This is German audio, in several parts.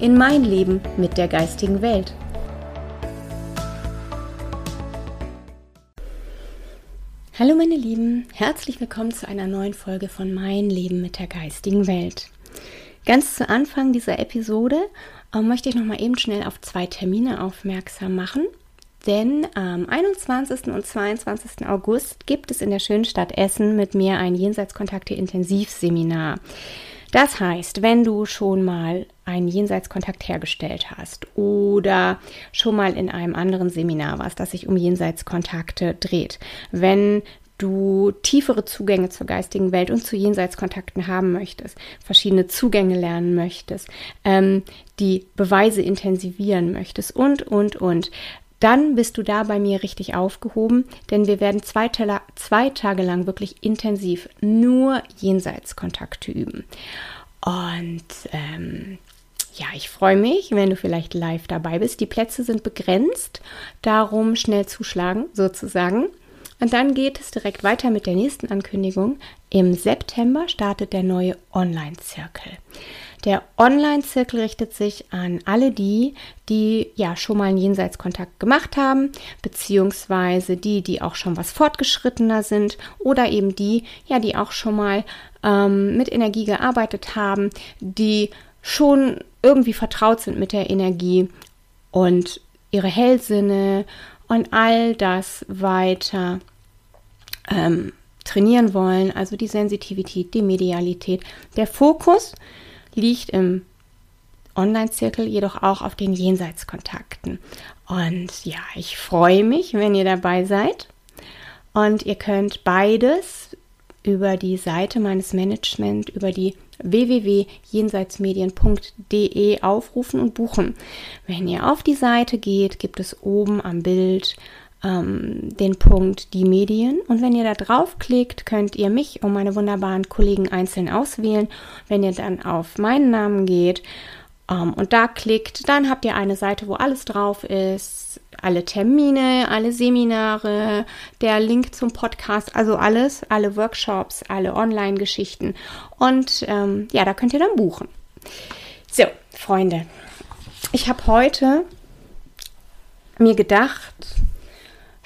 in mein Leben mit der geistigen Welt. Hallo meine Lieben, herzlich willkommen zu einer neuen Folge von Mein Leben mit der geistigen Welt. Ganz zu Anfang dieser Episode äh, möchte ich noch mal eben schnell auf zwei Termine aufmerksam machen. Denn am 21. und 22. August gibt es in der schönen Stadt Essen mit mir ein Jenseitskontakte-Intensivseminar. Das heißt, wenn du schon mal einen Jenseitskontakt hergestellt hast oder schon mal in einem anderen Seminar warst, das sich um Jenseitskontakte dreht, wenn du tiefere Zugänge zur geistigen Welt und zu Jenseitskontakten haben möchtest, verschiedene Zugänge lernen möchtest, ähm, die Beweise intensivieren möchtest und, und, und, dann bist du da bei mir richtig aufgehoben, denn wir werden zwei, zwei Tage lang wirklich intensiv nur Jenseitskontakte üben. Und ähm, ja, ich freue mich, wenn du vielleicht live dabei bist. Die Plätze sind begrenzt, darum schnell zuschlagen sozusagen. Und dann geht es direkt weiter mit der nächsten Ankündigung. Im September startet der neue Online-Zirkel. Der Online-Zirkel richtet sich an alle die, die ja schon mal einen Jenseitskontakt gemacht haben, beziehungsweise die, die auch schon was fortgeschrittener sind oder eben die, ja, die auch schon mal ähm, mit Energie gearbeitet haben, die schon irgendwie vertraut sind mit der Energie und ihre Hellsinne und all das weiter ähm, trainieren wollen, also die Sensitivität, die Medialität. Der Fokus liegt im Online-Zirkel jedoch auch auf den Jenseitskontakten. Und ja, ich freue mich, wenn ihr dabei seid. Und ihr könnt beides über die Seite meines Management, über die www.jenseitsmedien.de aufrufen und buchen. Wenn ihr auf die Seite geht, gibt es oben am Bild ähm, den Punkt die Medien. Und wenn ihr da draufklickt, könnt ihr mich und meine wunderbaren Kollegen einzeln auswählen. Wenn ihr dann auf meinen Namen geht ähm, und da klickt, dann habt ihr eine Seite, wo alles drauf ist. Alle Termine, alle Seminare, der Link zum Podcast, also alles, alle Workshops, alle Online-Geschichten. Und ähm, ja, da könnt ihr dann buchen. So, Freunde, ich habe heute mir gedacht,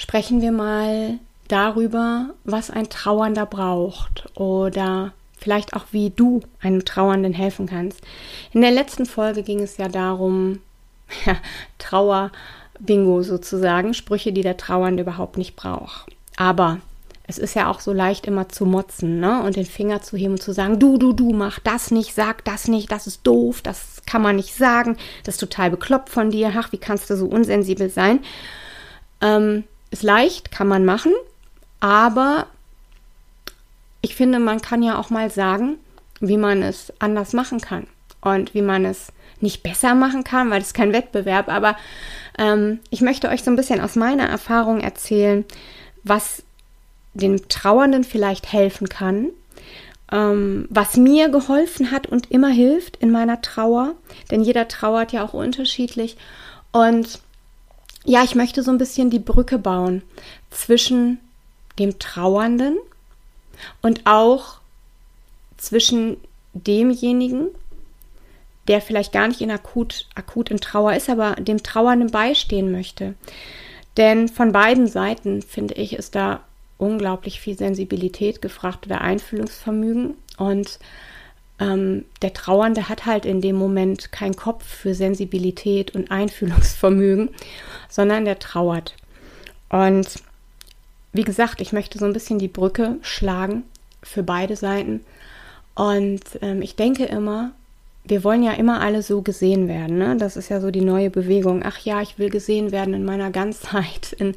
sprechen wir mal darüber, was ein Trauernder braucht oder vielleicht auch wie du einem Trauernden helfen kannst. In der letzten Folge ging es ja darum, ja, Trauer-Bingo sozusagen, Sprüche, die der Trauernde überhaupt nicht braucht. Aber es ist ja auch so leicht immer zu motzen ne? und den Finger zu heben und zu sagen, du, du, du, mach das nicht, sag das nicht, das ist doof, das kann man nicht sagen, das ist total bekloppt von dir, ach, wie kannst du so unsensibel sein? Ähm, ist leicht, kann man machen, aber ich finde, man kann ja auch mal sagen, wie man es anders machen kann und wie man es nicht besser machen kann, weil es kein Wettbewerb, aber ähm, ich möchte euch so ein bisschen aus meiner Erfahrung erzählen, was dem Trauernden vielleicht helfen kann, ähm, was mir geholfen hat und immer hilft in meiner Trauer, denn jeder trauert ja auch unterschiedlich und ja, ich möchte so ein bisschen die Brücke bauen zwischen dem Trauernden und auch zwischen demjenigen, der vielleicht gar nicht in akut, akut in Trauer ist, aber dem Trauernden beistehen möchte. Denn von beiden Seiten, finde ich, ist da unglaublich viel Sensibilität gefragt oder Einfühlungsvermögen. Und ähm, der Trauernde hat halt in dem Moment keinen Kopf für Sensibilität und Einfühlungsvermögen sondern der trauert. Und wie gesagt, ich möchte so ein bisschen die Brücke schlagen für beide Seiten. Und ähm, ich denke immer, wir wollen ja immer alle so gesehen werden. Ne? Das ist ja so die neue Bewegung. Ach ja, ich will gesehen werden in meiner Ganzheit, in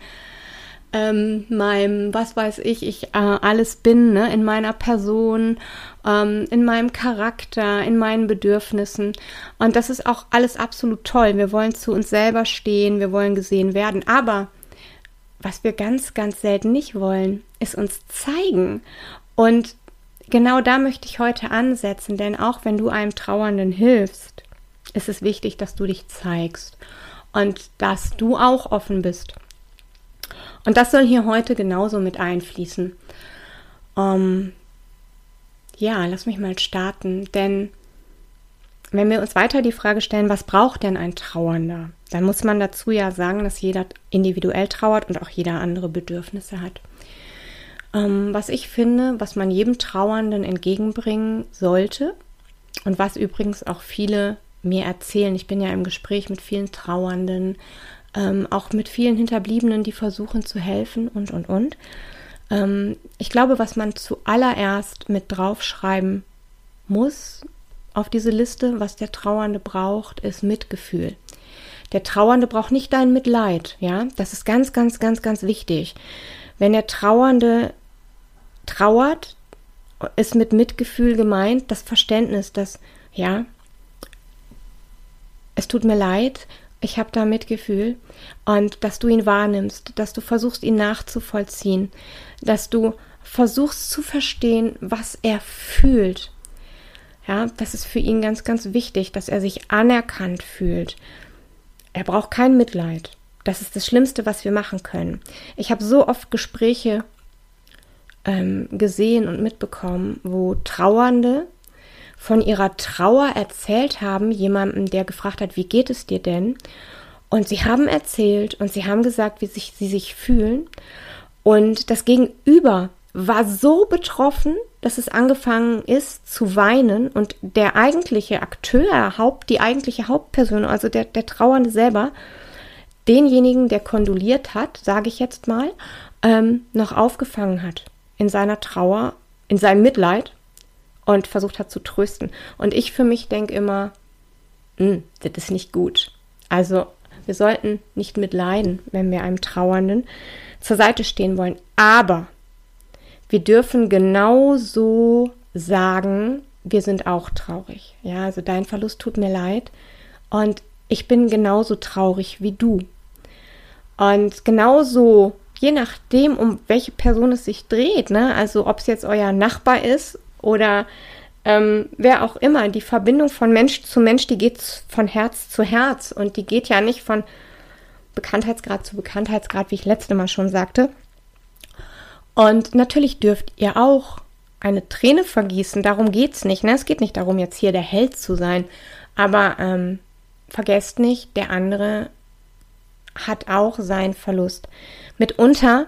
ähm, meinem, was weiß ich, ich äh, alles bin, ne, in meiner Person, ähm, in meinem Charakter, in meinen Bedürfnissen. Und das ist auch alles absolut toll. Wir wollen zu uns selber stehen, wir wollen gesehen werden. Aber was wir ganz, ganz selten nicht wollen, ist uns zeigen. Und genau da möchte ich heute ansetzen, denn auch wenn du einem Trauernden hilfst, ist es wichtig, dass du dich zeigst und dass du auch offen bist. Und das soll hier heute genauso mit einfließen. Um, ja, lass mich mal starten, denn wenn wir uns weiter die Frage stellen, was braucht denn ein Trauernder, dann muss man dazu ja sagen, dass jeder individuell trauert und auch jeder andere Bedürfnisse hat. Ähm, was ich finde, was man jedem Trauernden entgegenbringen sollte und was übrigens auch viele mir erzählen, ich bin ja im Gespräch mit vielen Trauernden, ähm, auch mit vielen Hinterbliebenen, die versuchen zu helfen und, und, und. Ähm, ich glaube, was man zuallererst mit draufschreiben muss auf diese Liste, was der Trauernde braucht, ist Mitgefühl. Der Trauernde braucht nicht dein Mitleid, ja. Das ist ganz, ganz, ganz, ganz wichtig. Wenn der Trauernde trauert, ist mit Mitgefühl gemeint das Verständnis, dass, ja, es tut mir leid, ich habe da Mitgefühl und dass du ihn wahrnimmst, dass du versuchst, ihn nachzuvollziehen, dass du versuchst zu verstehen, was er fühlt. Ja, das ist für ihn ganz, ganz wichtig, dass er sich anerkannt fühlt. Er braucht kein Mitleid. Das ist das Schlimmste, was wir machen können. Ich habe so oft Gespräche ähm, gesehen und mitbekommen, wo Trauernde von ihrer Trauer erzählt haben, jemandem, der gefragt hat, wie geht es dir denn? Und sie haben erzählt und sie haben gesagt, wie sich, sie sich fühlen. Und das Gegenüber war so betroffen, dass es angefangen ist zu weinen und der eigentliche Akteur, Haupt, die eigentliche Hauptperson, also der, der Trauernde selber, denjenigen, der kondoliert hat, sage ich jetzt mal, ähm, noch aufgefangen hat in seiner Trauer, in seinem Mitleid und versucht hat zu trösten. Und ich für mich denke immer, hm, das ist nicht gut. Also wir sollten nicht mitleiden, wenn wir einem Trauernden zur Seite stehen wollen. Aber wir dürfen genauso sagen, wir sind auch traurig. Ja, also dein Verlust tut mir leid und ich bin genauso traurig wie du. Und genauso, je nachdem, um welche Person es sich dreht, ne, also ob es jetzt euer Nachbar ist oder ähm, wer auch immer, die Verbindung von Mensch zu Mensch, die geht von Herz zu Herz und die geht ja nicht von Bekanntheitsgrad zu Bekanntheitsgrad, wie ich letzte Mal schon sagte. Und natürlich dürft ihr auch eine Träne vergießen, darum geht es nicht. Ne? Es geht nicht darum, jetzt hier der Held zu sein. Aber ähm, vergesst nicht, der andere hat auch seinen Verlust. Mitunter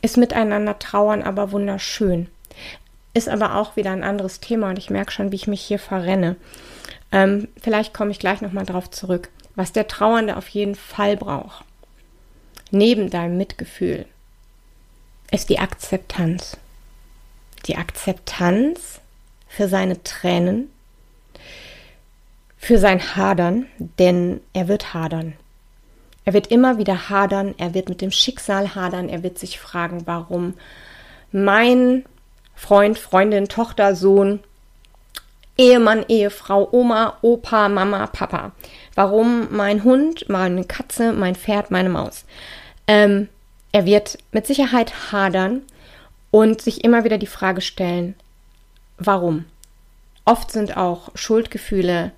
ist miteinander trauern aber wunderschön. Ist aber auch wieder ein anderes Thema und ich merke schon, wie ich mich hier verrenne. Ähm, vielleicht komme ich gleich nochmal drauf zurück. Was der Trauernde auf jeden Fall braucht, neben deinem Mitgefühl, ist die Akzeptanz. Die Akzeptanz für seine Tränen, für sein Hadern, denn er wird hadern. Er wird immer wieder hadern, er wird mit dem Schicksal hadern, er wird sich fragen, warum mein Freund, Freundin, Tochter, Sohn, Ehemann, Ehefrau, Oma, Opa, Mama, Papa. Warum mein Hund, meine Katze, mein Pferd, meine Maus. Ähm, er wird mit Sicherheit hadern und sich immer wieder die Frage stellen, warum? Oft sind auch Schuldgefühle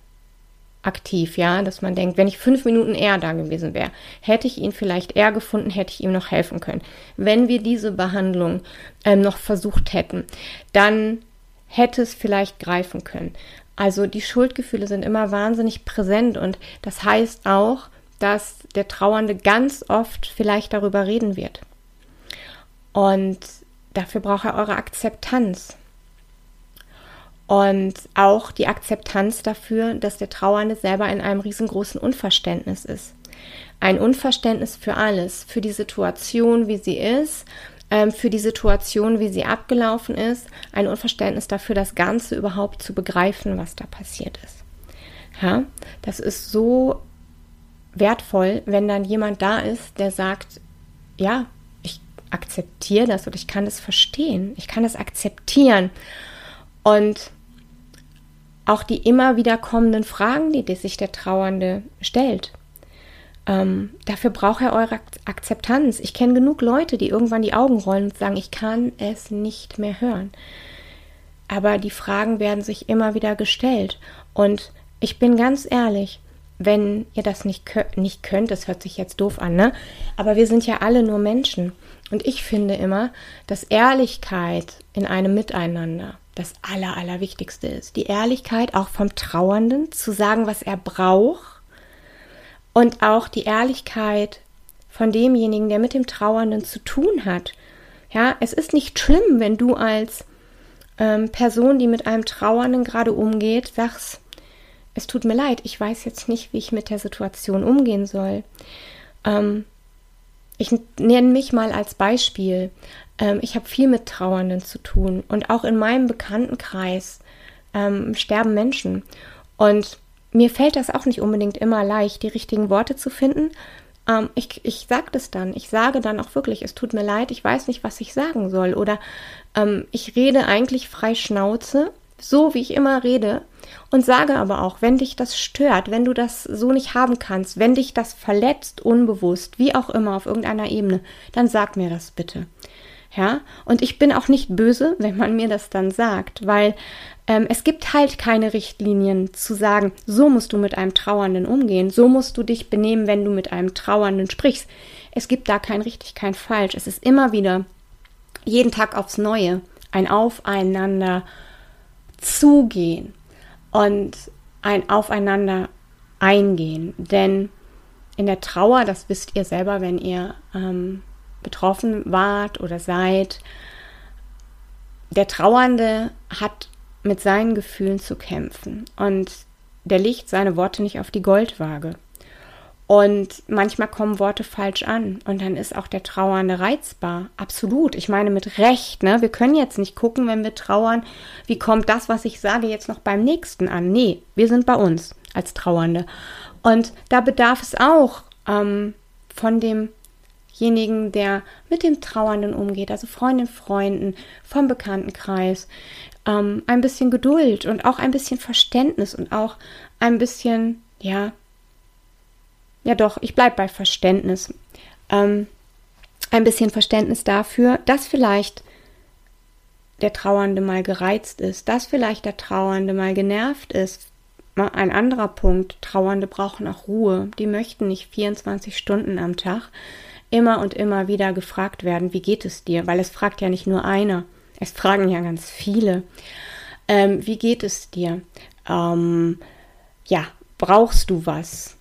aktiv, ja, dass man denkt, wenn ich fünf Minuten eher da gewesen wäre, hätte ich ihn vielleicht eher gefunden, hätte ich ihm noch helfen können. Wenn wir diese Behandlung ähm, noch versucht hätten, dann hätte es vielleicht greifen können. Also die Schuldgefühle sind immer wahnsinnig präsent und das heißt auch, dass der Trauernde ganz oft vielleicht darüber reden wird. Und dafür braucht er eure Akzeptanz. Und auch die Akzeptanz dafür, dass der Trauernde selber in einem riesengroßen Unverständnis ist. Ein Unverständnis für alles, für die Situation, wie sie ist, ähm, für die Situation, wie sie abgelaufen ist, ein Unverständnis dafür, das Ganze überhaupt zu begreifen, was da passiert ist. Ja, das ist so wertvoll, wenn dann jemand da ist, der sagt, ja, akzeptiere das oder ich kann es verstehen. Ich kann es akzeptieren. Und auch die immer wieder kommenden Fragen, die sich der Trauernde stellt. Ähm, dafür braucht er eure Akzeptanz. Ich kenne genug Leute, die irgendwann die Augen rollen und sagen, ich kann es nicht mehr hören. Aber die Fragen werden sich immer wieder gestellt. Und ich bin ganz ehrlich, wenn ihr das nicht, nicht könnt, das hört sich jetzt doof an, ne? Aber wir sind ja alle nur Menschen. Und ich finde immer, dass Ehrlichkeit in einem Miteinander das Aller, Allerwichtigste ist. Die Ehrlichkeit auch vom Trauernden zu sagen, was er braucht. Und auch die Ehrlichkeit von demjenigen, der mit dem Trauernden zu tun hat. Ja, es ist nicht schlimm, wenn du als ähm, Person, die mit einem Trauernden gerade umgeht, sagst, es tut mir leid, ich weiß jetzt nicht, wie ich mit der Situation umgehen soll. Ähm, ich nenne mich mal als Beispiel. Ähm, ich habe viel mit Trauernden zu tun und auch in meinem Bekanntenkreis ähm, sterben Menschen. Und mir fällt das auch nicht unbedingt immer leicht, die richtigen Worte zu finden. Ähm, ich ich sage das dann. Ich sage dann auch wirklich, es tut mir leid, ich weiß nicht, was ich sagen soll. Oder ähm, ich rede eigentlich frei Schnauze, so wie ich immer rede, und sage aber auch, wenn dich das stört, wenn du das so nicht haben kannst, wenn dich das verletzt, unbewusst, wie auch immer, auf irgendeiner Ebene, dann sag mir das bitte. Ja, und ich bin auch nicht böse, wenn man mir das dann sagt, weil ähm, es gibt halt keine Richtlinien zu sagen, so musst du mit einem Trauernden umgehen, so musst du dich benehmen, wenn du mit einem Trauernden sprichst. Es gibt da kein richtig, kein falsch. Es ist immer wieder jeden Tag aufs Neue ein Aufeinander zugehen und ein Aufeinander eingehen. Denn in der Trauer, das wisst ihr selber, wenn ihr ähm, betroffen wart oder seid, der Trauernde hat mit seinen Gefühlen zu kämpfen und der legt seine Worte nicht auf die Goldwaage. Und manchmal kommen Worte falsch an und dann ist auch der Trauernde reizbar. Absolut. Ich meine mit Recht. Ne? Wir können jetzt nicht gucken, wenn wir trauern, wie kommt das, was ich sage, jetzt noch beim nächsten an. Nee, wir sind bei uns als Trauernde. Und da bedarf es auch ähm, von demjenigen, der mit dem Trauernden umgeht, also Freundinnen, Freunden, vom Bekanntenkreis, ähm, ein bisschen Geduld und auch ein bisschen Verständnis und auch ein bisschen, ja, ja doch, ich bleibe bei Verständnis. Ähm, ein bisschen Verständnis dafür, dass vielleicht der Trauernde mal gereizt ist, dass vielleicht der Trauernde mal genervt ist. Ein anderer Punkt, Trauernde brauchen auch Ruhe. Die möchten nicht 24 Stunden am Tag immer und immer wieder gefragt werden, wie geht es dir? Weil es fragt ja nicht nur einer, es fragen ja ganz viele. Ähm, wie geht es dir? Ähm, ja, brauchst du was?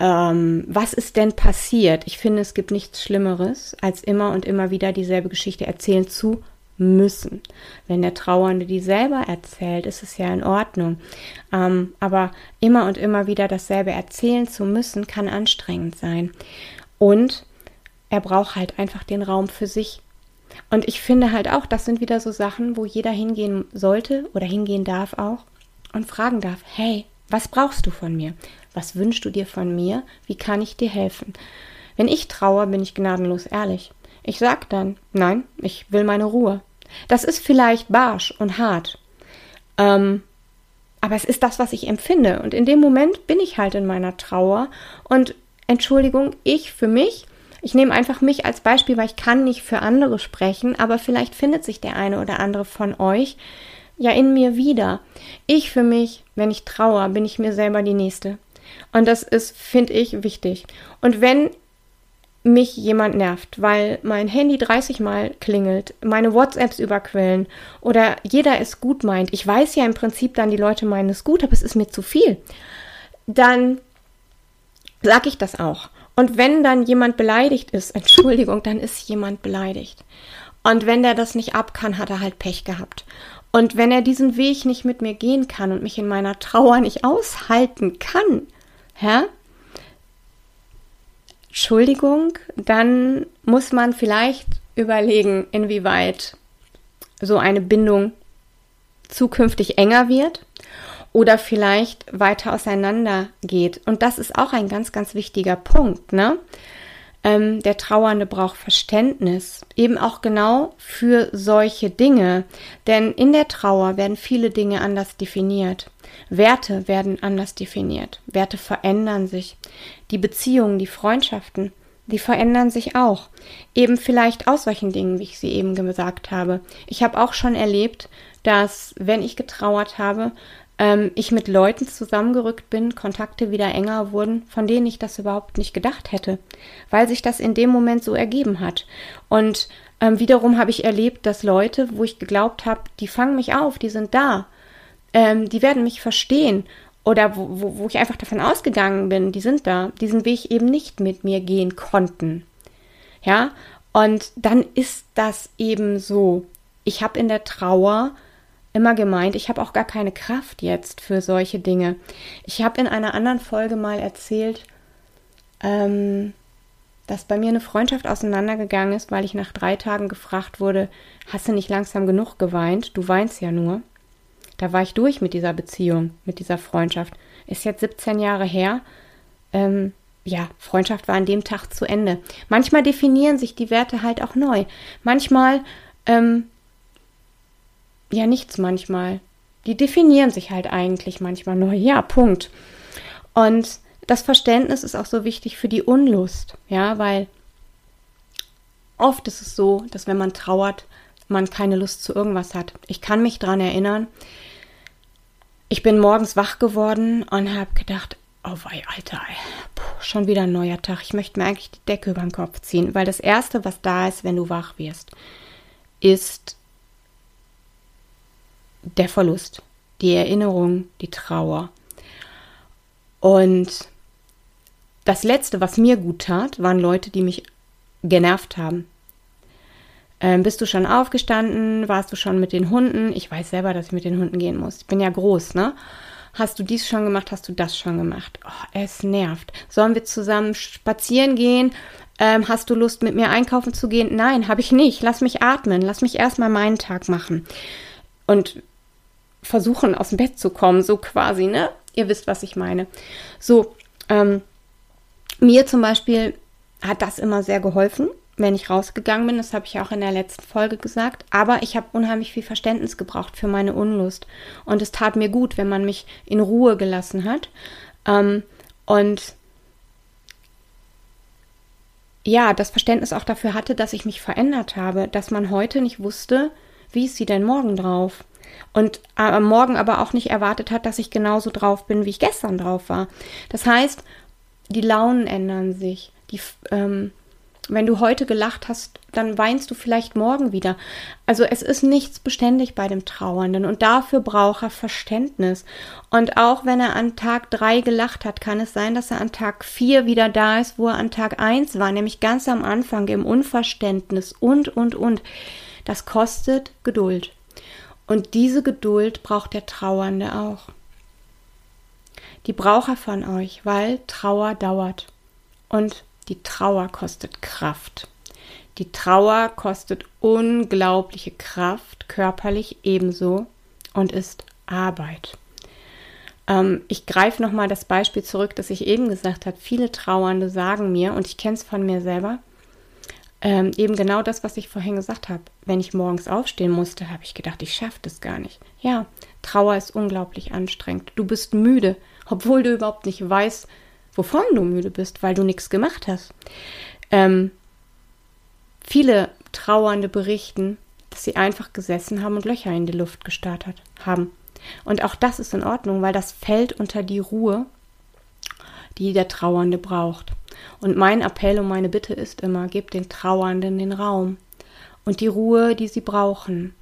ähm, was ist denn passiert? Ich finde, es gibt nichts Schlimmeres, als immer und immer wieder dieselbe Geschichte erzählen zu müssen. Wenn der Trauernde die selber erzählt, ist es ja in Ordnung. Ähm, aber immer und immer wieder dasselbe erzählen zu müssen, kann anstrengend sein. Und er braucht halt einfach den Raum für sich. Und ich finde halt auch, das sind wieder so Sachen, wo jeder hingehen sollte oder hingehen darf auch und fragen darf, hey, was brauchst du von mir? Was wünschst du dir von mir? Wie kann ich dir helfen? Wenn ich traue, bin ich gnadenlos ehrlich. Ich sag dann, nein, ich will meine Ruhe. Das ist vielleicht barsch und hart. Ähm, aber es ist das, was ich empfinde. Und in dem Moment bin ich halt in meiner Trauer. Und Entschuldigung, ich für mich, ich nehme einfach mich als Beispiel, weil ich kann nicht für andere sprechen, aber vielleicht findet sich der eine oder andere von euch ja in mir wieder. Ich für mich, wenn ich trauere, bin ich mir selber die Nächste. Und das ist, finde ich, wichtig. Und wenn mich jemand nervt, weil mein Handy 30 Mal klingelt, meine WhatsApps überquellen oder jeder es gut meint, ich weiß ja im Prinzip dann, die Leute meinen es gut, aber es ist mir zu viel, dann sage ich das auch. Und wenn dann jemand beleidigt ist, Entschuldigung, dann ist jemand beleidigt. Und wenn der das nicht ab kann, hat er halt Pech gehabt. Und wenn er diesen Weg nicht mit mir gehen kann und mich in meiner Trauer nicht aushalten kann, ja, Entschuldigung, dann muss man vielleicht überlegen, inwieweit so eine Bindung zukünftig enger wird oder vielleicht weiter auseinander geht. Und das ist auch ein ganz, ganz wichtiger Punkt, ne? ähm, der Trauernde braucht Verständnis, eben auch genau für solche Dinge. Denn in der Trauer werden viele Dinge anders definiert. Werte werden anders definiert. Werte verändern sich. Die Beziehungen, die Freundschaften, die verändern sich auch. Eben vielleicht aus solchen Dingen, wie ich sie eben gesagt habe. Ich habe auch schon erlebt, dass wenn ich getrauert habe, ähm, ich mit Leuten zusammengerückt bin, Kontakte wieder enger wurden, von denen ich das überhaupt nicht gedacht hätte, weil sich das in dem Moment so ergeben hat. Und ähm, wiederum habe ich erlebt, dass Leute, wo ich geglaubt habe, die fangen mich auf, die sind da, ähm, die werden mich verstehen oder wo, wo, wo ich einfach davon ausgegangen bin, die sind da, diesen Weg eben nicht mit mir gehen konnten. Ja, und dann ist das eben so. Ich habe in der Trauer immer gemeint, ich habe auch gar keine Kraft jetzt für solche Dinge. Ich habe in einer anderen Folge mal erzählt, ähm, dass bei mir eine Freundschaft auseinandergegangen ist, weil ich nach drei Tagen gefragt wurde, hast du nicht langsam genug geweint? Du weinst ja nur. Da war ich durch mit dieser Beziehung, mit dieser Freundschaft. Ist jetzt 17 Jahre her. Ähm, ja, Freundschaft war an dem Tag zu Ende. Manchmal definieren sich die Werte halt auch neu. Manchmal, ähm, ja, nichts manchmal. Die definieren sich halt eigentlich manchmal neu. Ja, Punkt. Und das Verständnis ist auch so wichtig für die Unlust, ja, weil oft ist es so, dass wenn man trauert, man keine Lust zu irgendwas hat. Ich kann mich daran erinnern, ich bin morgens wach geworden und habe gedacht, oh wei, Alter, puh, schon wieder ein neuer Tag. Ich möchte mir eigentlich die Decke über den Kopf ziehen, weil das Erste, was da ist, wenn du wach wirst, ist der Verlust, die Erinnerung, die Trauer. Und das Letzte, was mir gut tat, waren Leute, die mich genervt haben. Ähm, bist du schon aufgestanden? Warst du schon mit den Hunden? Ich weiß selber, dass ich mit den Hunden gehen muss. Ich bin ja groß, ne? Hast du dies schon gemacht? Hast du das schon gemacht? Oh, es nervt. Sollen wir zusammen spazieren gehen? Ähm, hast du Lust, mit mir einkaufen zu gehen? Nein, habe ich nicht. Lass mich atmen. Lass mich erstmal meinen Tag machen. Und versuchen, aus dem Bett zu kommen, so quasi, ne? Ihr wisst, was ich meine. So, ähm, mir zum Beispiel hat das immer sehr geholfen wenn ich rausgegangen bin, das habe ich auch in der letzten Folge gesagt, aber ich habe unheimlich viel Verständnis gebraucht für meine Unlust. Und es tat mir gut, wenn man mich in Ruhe gelassen hat. Ähm, und ja, das Verständnis auch dafür hatte, dass ich mich verändert habe, dass man heute nicht wusste, wie ist sie denn morgen drauf? Und äh, morgen aber auch nicht erwartet hat, dass ich genauso drauf bin, wie ich gestern drauf war. Das heißt, die Launen ändern sich. Die, ähm, wenn du heute gelacht hast, dann weinst du vielleicht morgen wieder. Also es ist nichts beständig bei dem Trauernden und dafür braucht er Verständnis. Und auch wenn er an Tag drei gelacht hat, kann es sein, dass er an Tag vier wieder da ist, wo er an Tag eins war, nämlich ganz am Anfang im Unverständnis und, und, und. Das kostet Geduld. Und diese Geduld braucht der Trauernde auch. Die braucht er von euch, weil Trauer dauert. Und die Trauer kostet Kraft. Die Trauer kostet unglaubliche Kraft, körperlich ebenso, und ist Arbeit. Ähm, ich greife nochmal das Beispiel zurück, das ich eben gesagt habe. Viele Trauernde sagen mir, und ich kenne es von mir selber, ähm, eben genau das, was ich vorhin gesagt habe. Wenn ich morgens aufstehen musste, habe ich gedacht, ich schaffe das gar nicht. Ja, Trauer ist unglaublich anstrengend. Du bist müde, obwohl du überhaupt nicht weißt, wovon du müde bist, weil du nichts gemacht hast. Ähm, viele Trauernde berichten, dass sie einfach gesessen haben und Löcher in die Luft gestartet haben. Und auch das ist in Ordnung, weil das fällt unter die Ruhe, die der Trauernde braucht. Und mein Appell und meine Bitte ist immer, gebt den Trauernden den Raum und die Ruhe, die sie brauchen.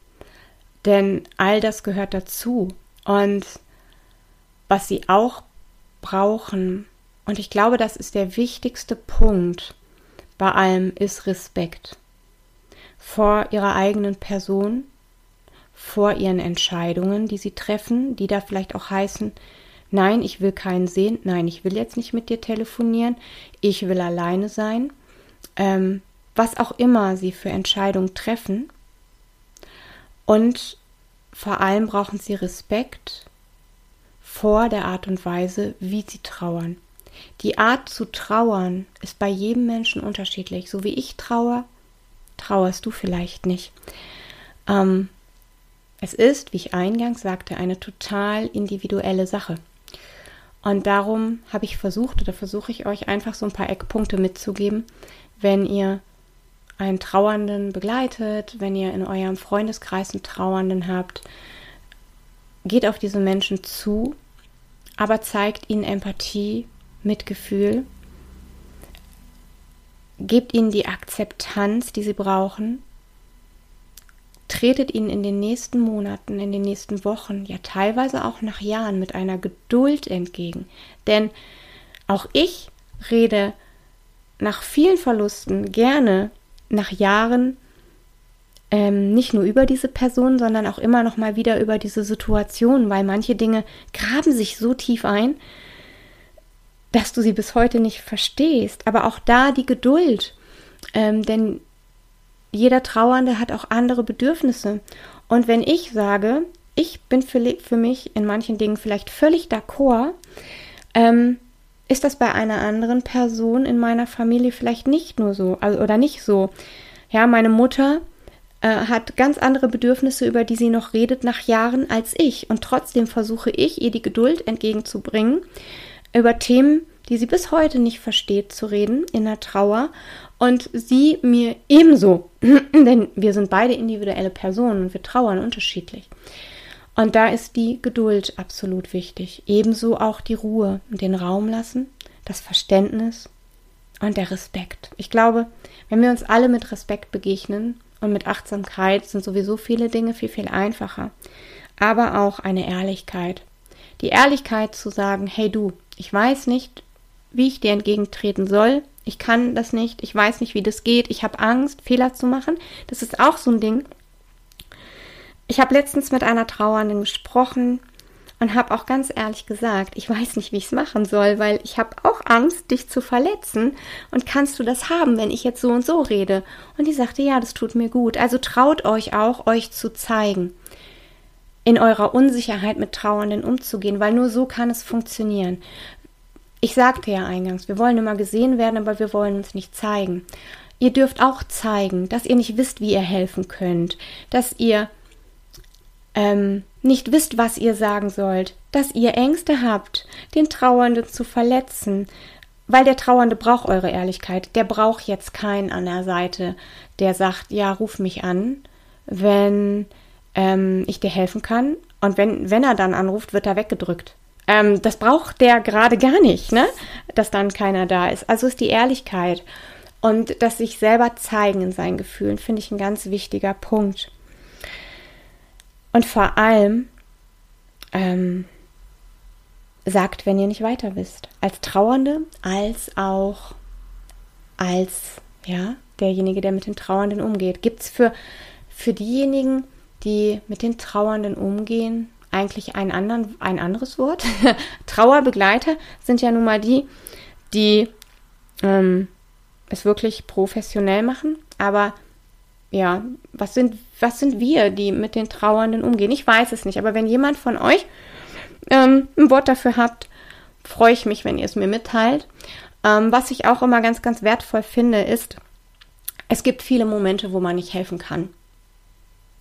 Denn all das gehört dazu. Und was sie auch brauchen, und ich glaube, das ist der wichtigste Punkt bei allem, ist Respekt vor ihrer eigenen Person, vor ihren Entscheidungen, die sie treffen, die da vielleicht auch heißen, nein, ich will keinen sehen, nein, ich will jetzt nicht mit dir telefonieren, ich will alleine sein, ähm, was auch immer sie für Entscheidungen treffen. Und vor allem brauchen sie Respekt vor der Art und Weise, wie sie trauern. Die Art zu trauern ist bei jedem Menschen unterschiedlich. So wie ich trauer, trauerst du vielleicht nicht. Ähm, es ist, wie ich eingangs sagte, eine total individuelle Sache. Und darum habe ich versucht oder versuche ich euch einfach so ein paar Eckpunkte mitzugeben, wenn ihr einen Trauernden begleitet, wenn ihr in eurem Freundeskreis einen Trauernden habt, geht auf diese Menschen zu, aber zeigt ihnen Empathie, Mitgefühl, gebt ihnen die Akzeptanz, die sie brauchen, tretet ihnen in den nächsten Monaten, in den nächsten Wochen, ja teilweise auch nach Jahren mit einer Geduld entgegen. Denn auch ich rede nach vielen Verlusten gerne nach Jahren ähm, nicht nur über diese Person, sondern auch immer noch mal wieder über diese Situation, weil manche Dinge graben sich so tief ein, dass du sie bis heute nicht verstehst. Aber auch da die Geduld, ähm, denn jeder Trauernde hat auch andere Bedürfnisse. Und wenn ich sage, ich bin für, für mich in manchen Dingen vielleicht völlig d'accord, ähm, ist das bei einer anderen Person in meiner Familie vielleicht nicht nur so also, oder nicht so. Ja, meine Mutter äh, hat ganz andere Bedürfnisse, über die sie noch redet nach Jahren als ich. Und trotzdem versuche ich, ihr die Geduld entgegenzubringen, über Themen, die sie bis heute nicht versteht, zu reden in der Trauer. Und sie mir ebenso, denn wir sind beide individuelle Personen und wir trauern unterschiedlich. Und da ist die Geduld absolut wichtig. Ebenso auch die Ruhe und den Raum lassen, das Verständnis und der Respekt. Ich glaube, wenn wir uns alle mit Respekt begegnen und mit Achtsamkeit, sind sowieso viele Dinge viel, viel einfacher. Aber auch eine Ehrlichkeit. Die Ehrlichkeit zu sagen, hey du, ich weiß nicht, wie ich dir entgegentreten soll. Ich kann das nicht. Ich weiß nicht, wie das geht. Ich habe Angst, Fehler zu machen. Das ist auch so ein Ding. Ich habe letztens mit einer Trauernden gesprochen und habe auch ganz ehrlich gesagt, ich weiß nicht, wie ich es machen soll, weil ich habe auch Angst, dich zu verletzen. Und kannst du das haben, wenn ich jetzt so und so rede? Und die sagte, ja, das tut mir gut. Also traut euch auch, euch zu zeigen, in eurer Unsicherheit mit Trauernden umzugehen, weil nur so kann es funktionieren. Ich sagte ja eingangs, wir wollen immer gesehen werden, aber wir wollen uns nicht zeigen. Ihr dürft auch zeigen, dass ihr nicht wisst, wie ihr helfen könnt, dass ihr ähm, nicht wisst, was ihr sagen sollt, dass ihr Ängste habt, den Trauernden zu verletzen, weil der Trauernde braucht eure Ehrlichkeit. Der braucht jetzt keinen an der Seite, der sagt, ja, ruf mich an, wenn ähm, ich dir helfen kann. Und wenn, wenn er dann anruft, wird er weggedrückt. Ähm, das braucht der gerade gar nicht, ne? Dass dann keiner da ist. Also ist die Ehrlichkeit und das sich selber zeigen in seinen Gefühlen, finde ich ein ganz wichtiger Punkt. Und vor allem ähm, sagt, wenn ihr nicht weiter wisst. Als Trauernde, als auch als ja, derjenige, der mit den Trauernden umgeht. Gibt es für, für diejenigen, die mit den Trauernden umgehen, eigentlich ein, anderen, ein anderes Wort? Trauerbegleiter sind ja nun mal die, die ähm, es wirklich professionell machen, aber ja, was sind, was sind wir, die mit den Trauernden umgehen? Ich weiß es nicht, aber wenn jemand von euch ähm, ein Wort dafür habt, freue ich mich, wenn ihr es mir mitteilt. Ähm, was ich auch immer ganz, ganz wertvoll finde, ist, es gibt viele Momente, wo man nicht helfen kann.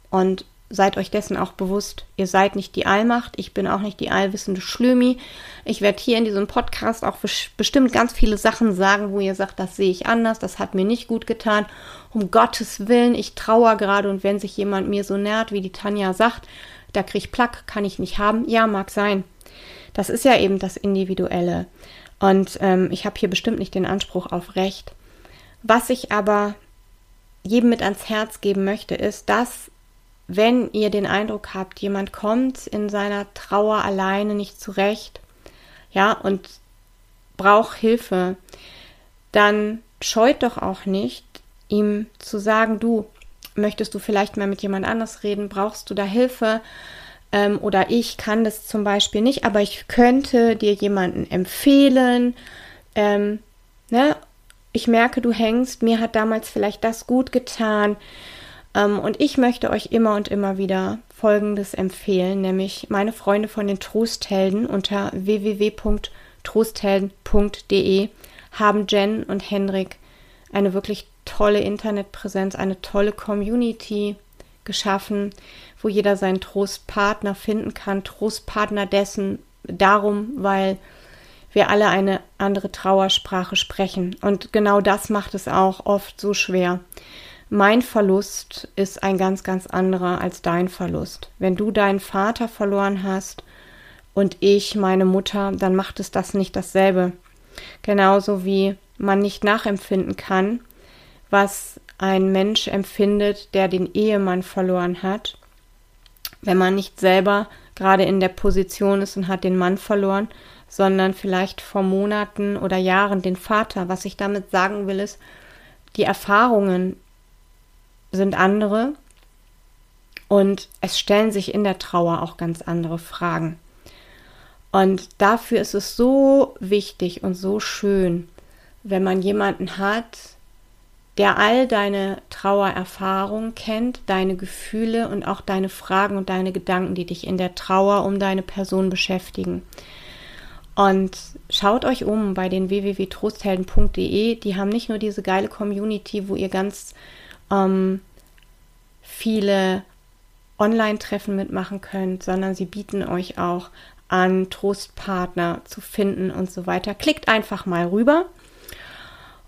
Und seid euch dessen auch bewusst. Ihr seid nicht die Allmacht, ich bin auch nicht die allwissende Schlömi. Ich werde hier in diesem Podcast auch bestimmt ganz viele Sachen sagen, wo ihr sagt, das sehe ich anders, das hat mir nicht gut getan. Um Gottes Willen, ich trauere gerade und wenn sich jemand mir so nährt, wie die Tanja sagt, da kriege ich Plack, kann ich nicht haben. Ja, mag sein. Das ist ja eben das Individuelle. Und ähm, ich habe hier bestimmt nicht den Anspruch auf Recht. Was ich aber jedem mit ans Herz geben möchte, ist, dass wenn ihr den Eindruck habt, jemand kommt in seiner Trauer alleine nicht zurecht, ja, und braucht Hilfe, dann scheut doch auch nicht, ihm zu sagen, du, möchtest du vielleicht mal mit jemand anders reden, brauchst du da Hilfe? Ähm, oder ich kann das zum Beispiel nicht, aber ich könnte dir jemanden empfehlen. Ähm, ne? Ich merke, du hängst, mir hat damals vielleicht das gut getan. Ähm, und ich möchte euch immer und immer wieder Folgendes empfehlen, nämlich meine Freunde von den Trosthelden unter www www.trosthelden.de haben Jen und Henrik eine wirklich tolle Internetpräsenz, eine tolle Community geschaffen, wo jeder seinen Trostpartner finden kann, Trostpartner dessen darum, weil wir alle eine andere Trauersprache sprechen. Und genau das macht es auch oft so schwer. Mein Verlust ist ein ganz, ganz anderer als dein Verlust. Wenn du deinen Vater verloren hast und ich meine Mutter, dann macht es das nicht dasselbe. Genauso wie man nicht nachempfinden kann, was ein Mensch empfindet, der den Ehemann verloren hat, wenn man nicht selber gerade in der Position ist und hat den Mann verloren, sondern vielleicht vor Monaten oder Jahren den Vater. Was ich damit sagen will, ist, die Erfahrungen sind andere und es stellen sich in der Trauer auch ganz andere Fragen. Und dafür ist es so wichtig und so schön, wenn man jemanden hat, der all deine Trauererfahrungen kennt, deine Gefühle und auch deine Fragen und deine Gedanken, die dich in der Trauer um deine Person beschäftigen. Und schaut euch um bei den www.trosthelden.de. Die haben nicht nur diese geile Community, wo ihr ganz ähm, viele Online-Treffen mitmachen könnt, sondern sie bieten euch auch an, Trostpartner zu finden und so weiter. Klickt einfach mal rüber.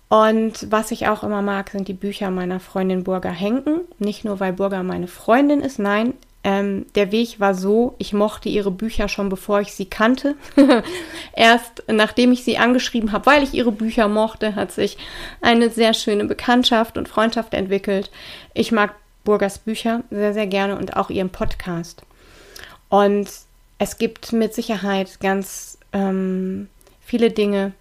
Und was ich auch immer mag, sind die Bücher meiner Freundin Burger Henken. Nicht nur, weil Burger meine Freundin ist, nein, ähm, der Weg war so, ich mochte ihre Bücher schon bevor ich sie kannte. Erst nachdem ich sie angeschrieben habe, weil ich ihre Bücher mochte, hat sich eine sehr schöne Bekanntschaft und Freundschaft entwickelt. Ich mag Burgers Bücher sehr, sehr gerne und auch ihren Podcast. Und es gibt mit Sicherheit ganz ähm, viele Dinge,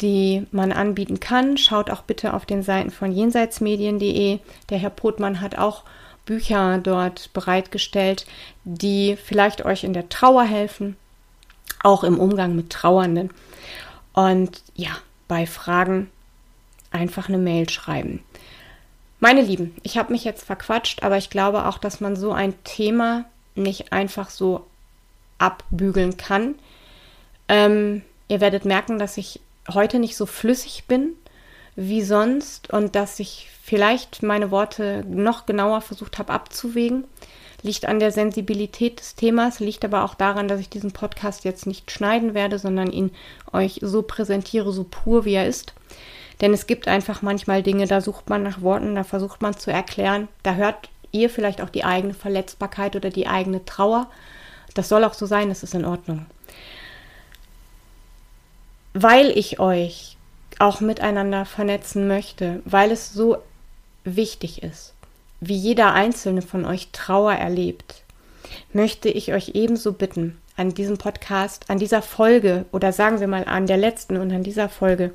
die man anbieten kann. Schaut auch bitte auf den Seiten von jenseitsmedien.de. Der Herr Potmann hat auch Bücher dort bereitgestellt, die vielleicht euch in der Trauer helfen, auch im Umgang mit Trauernden. Und ja, bei Fragen einfach eine Mail schreiben. Meine Lieben, ich habe mich jetzt verquatscht, aber ich glaube auch, dass man so ein Thema nicht einfach so abbügeln kann. Ähm, ihr werdet merken, dass ich heute nicht so flüssig bin wie sonst und dass ich vielleicht meine Worte noch genauer versucht habe abzuwägen. Liegt an der Sensibilität des Themas, liegt aber auch daran, dass ich diesen Podcast jetzt nicht schneiden werde, sondern ihn euch so präsentiere, so pur wie er ist. Denn es gibt einfach manchmal Dinge, da sucht man nach Worten, da versucht man zu erklären, da hört ihr vielleicht auch die eigene Verletzbarkeit oder die eigene Trauer. Das soll auch so sein, das ist in Ordnung. Weil ich euch auch miteinander vernetzen möchte, weil es so wichtig ist, wie jeder einzelne von euch Trauer erlebt, möchte ich euch ebenso bitten, an diesem Podcast, an dieser Folge oder sagen wir mal an der letzten und an dieser Folge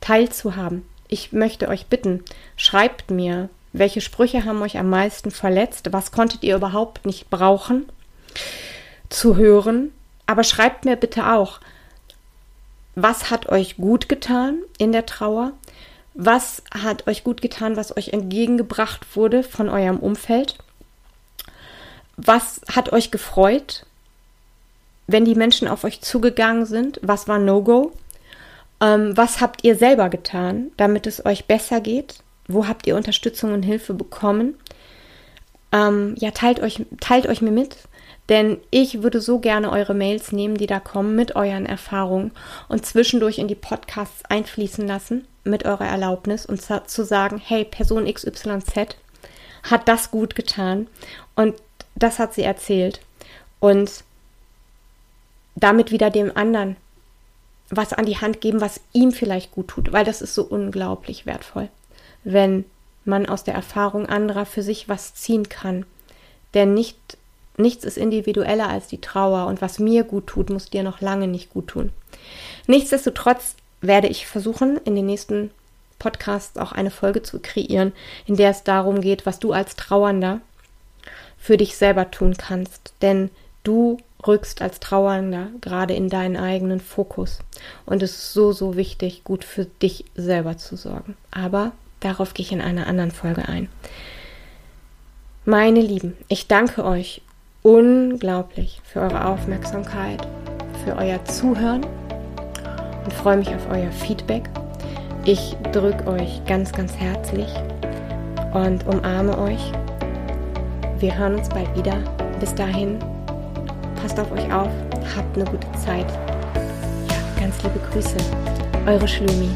teilzuhaben. Ich möchte euch bitten, schreibt mir, welche Sprüche haben euch am meisten verletzt, was konntet ihr überhaupt nicht brauchen zu hören, aber schreibt mir bitte auch, was hat euch gut getan in der Trauer, was hat euch gut getan, was euch entgegengebracht wurde von eurem Umfeld? Was hat euch gefreut, wenn die Menschen auf euch zugegangen sind? Was war No-Go? Ähm, was habt ihr selber getan, damit es euch besser geht? Wo habt ihr Unterstützung und Hilfe bekommen? Ähm, ja, teilt euch, teilt euch mir mit, denn ich würde so gerne eure Mails nehmen, die da kommen, mit euren Erfahrungen und zwischendurch in die Podcasts einfließen lassen mit eurer Erlaubnis und zu sagen, hey, Person XYZ hat das gut getan und das hat sie erzählt und damit wieder dem anderen was an die Hand geben, was ihm vielleicht gut tut, weil das ist so unglaublich wertvoll, wenn man aus der Erfahrung anderer für sich was ziehen kann. Denn nicht, nichts ist individueller als die Trauer und was mir gut tut, muss dir noch lange nicht gut tun. Nichtsdestotrotz werde ich versuchen, in den nächsten Podcasts auch eine Folge zu kreieren, in der es darum geht, was du als Trauernder für dich selber tun kannst. Denn du rückst als Trauernder gerade in deinen eigenen Fokus. Und es ist so, so wichtig, gut für dich selber zu sorgen. Aber darauf gehe ich in einer anderen Folge ein. Meine Lieben, ich danke euch unglaublich für eure Aufmerksamkeit, für euer Zuhören und freue mich auf euer Feedback. Ich drücke euch ganz, ganz herzlich und umarme euch. Wir hören uns bald wieder. Bis dahin, passt auf euch auf, habt eine gute Zeit. Ja, ganz liebe Grüße. Eure Schlumi.